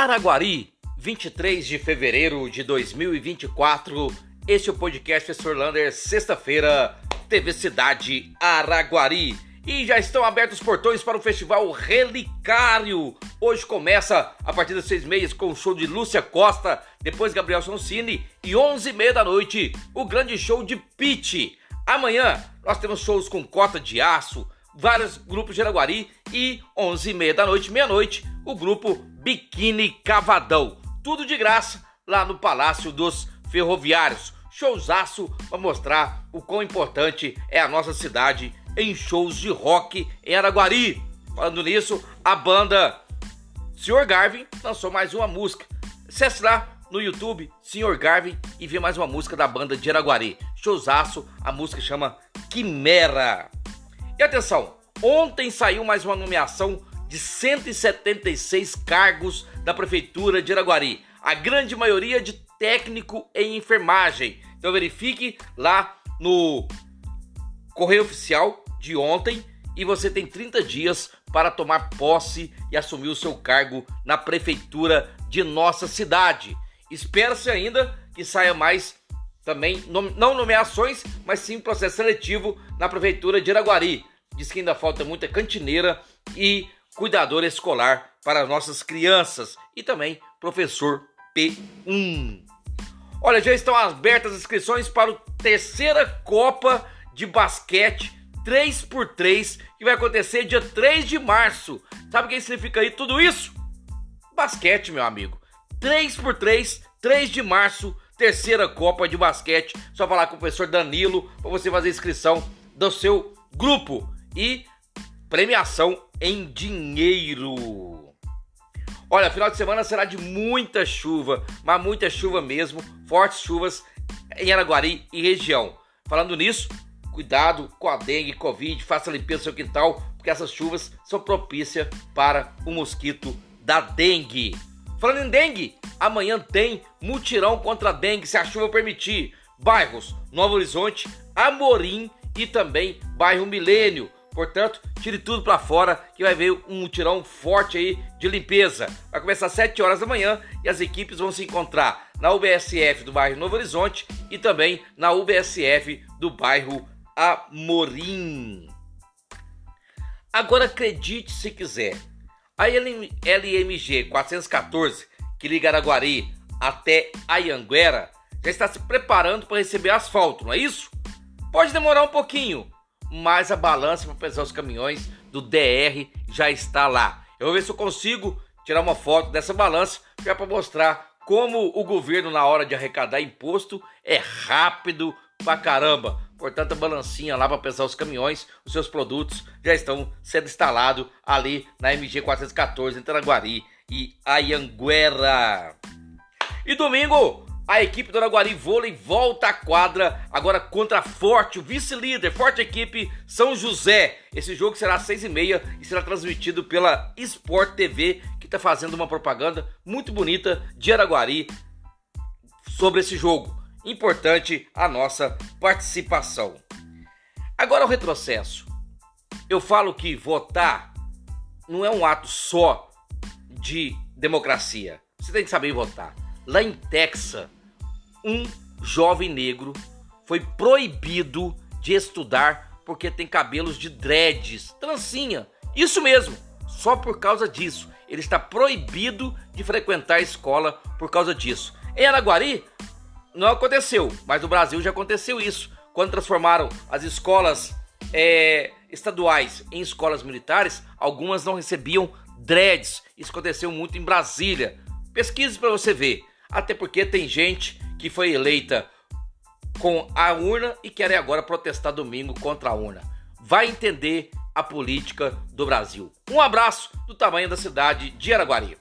Araguari, 23 de fevereiro de 2024. Este é o podcast Professor Lander, sexta-feira, TV Cidade Araguari. E já estão abertos os portões para o Festival Relicário. Hoje começa a partir das seis meses com o show de Lúcia Costa, depois Gabriel Sonsini e onze e meia da noite o grande show de Pete. Amanhã nós temos shows com Cota de Aço, vários grupos de Araguari e onze e meia da noite, meia-noite, o grupo Biquíni Cavadão. Tudo de graça lá no Palácio dos Ferroviários. Showzaço para mostrar o quão importante é a nossa cidade em shows de rock em Araguari. Falando nisso, a banda Sr. Garvin lançou mais uma música. Acesse lá no YouTube Sr. Garvin e vê mais uma música da banda de Araguari. Showzaço, a música chama Quimera. E atenção, ontem saiu mais uma nomeação de 176 cargos da Prefeitura de Araguari, a grande maioria de técnico em enfermagem. Então verifique lá no Correio Oficial de ontem e você tem 30 dias para tomar posse e assumir o seu cargo na Prefeitura de nossa cidade. Espera-se ainda que saia mais também, não nomeações, mas sim processo seletivo na Prefeitura de Araguari. Diz que ainda falta muita cantineira e cuidador escolar para nossas crianças e também professor P1. Olha, já estão abertas as inscrições para a terceira Copa de Basquete 3x3 que vai acontecer dia 3 de março. Sabe o que significa aí tudo isso? Basquete, meu amigo. 3x3, 3 de março, terceira Copa de Basquete. Só falar com o professor Danilo para você fazer inscrição do seu grupo e premiação em dinheiro. Olha, final de semana será de muita chuva, mas muita chuva mesmo, fortes chuvas em Araguari e região. Falando nisso, cuidado com a dengue, covid, faça limpeza do seu quintal, porque essas chuvas são propícias para o mosquito da dengue. Falando em dengue, amanhã tem mutirão contra a dengue, se a chuva permitir. Bairros Novo Horizonte, Amorim e também bairro Milênio. Portanto, tire tudo para fora que vai ver um tirão forte aí de limpeza. Vai começar às 7 horas da manhã e as equipes vão se encontrar na UBSF do bairro Novo Horizonte e também na UBSF do bairro Amorim. Agora acredite se quiser, a LMG 414, que liga Araguari até Ayanguera, já está se preparando para receber asfalto, não é isso? Pode demorar um pouquinho, mas a balança para pesar os caminhões do DR já está lá. Eu vou ver se eu consigo tirar uma foto dessa balança já para mostrar como o governo na hora de arrecadar imposto é rápido pra caramba. Portanto, a balancinha lá para pesar os caminhões, os seus produtos já estão sendo instalados ali na MG 414 em Taraguari e Ayanguera. E domingo, a equipe do Araguari Vôlei volta à quadra agora contra a Forte, o vice-líder, Forte Equipe São José. Esse jogo será às seis e meia e será transmitido pela Sport TV, que está fazendo uma propaganda muito bonita de Araguari sobre esse jogo. Importante a nossa participação. Agora o retrocesso. Eu falo que votar não é um ato só de democracia. Você tem que saber votar. Lá em Texas, um jovem negro foi proibido de estudar porque tem cabelos de dreads, trancinha. Isso mesmo, só por causa disso. Ele está proibido de frequentar a escola por causa disso. Em Araguari, não aconteceu, mas no Brasil já aconteceu isso. Quando transformaram as escolas é, estaduais em escolas militares, algumas não recebiam dreads. Isso aconteceu muito em Brasília. Pesquise para você ver. Até porque tem gente que foi eleita com a urna e querem agora protestar domingo contra a urna. Vai entender a política do Brasil. Um abraço do tamanho da cidade de Araguari.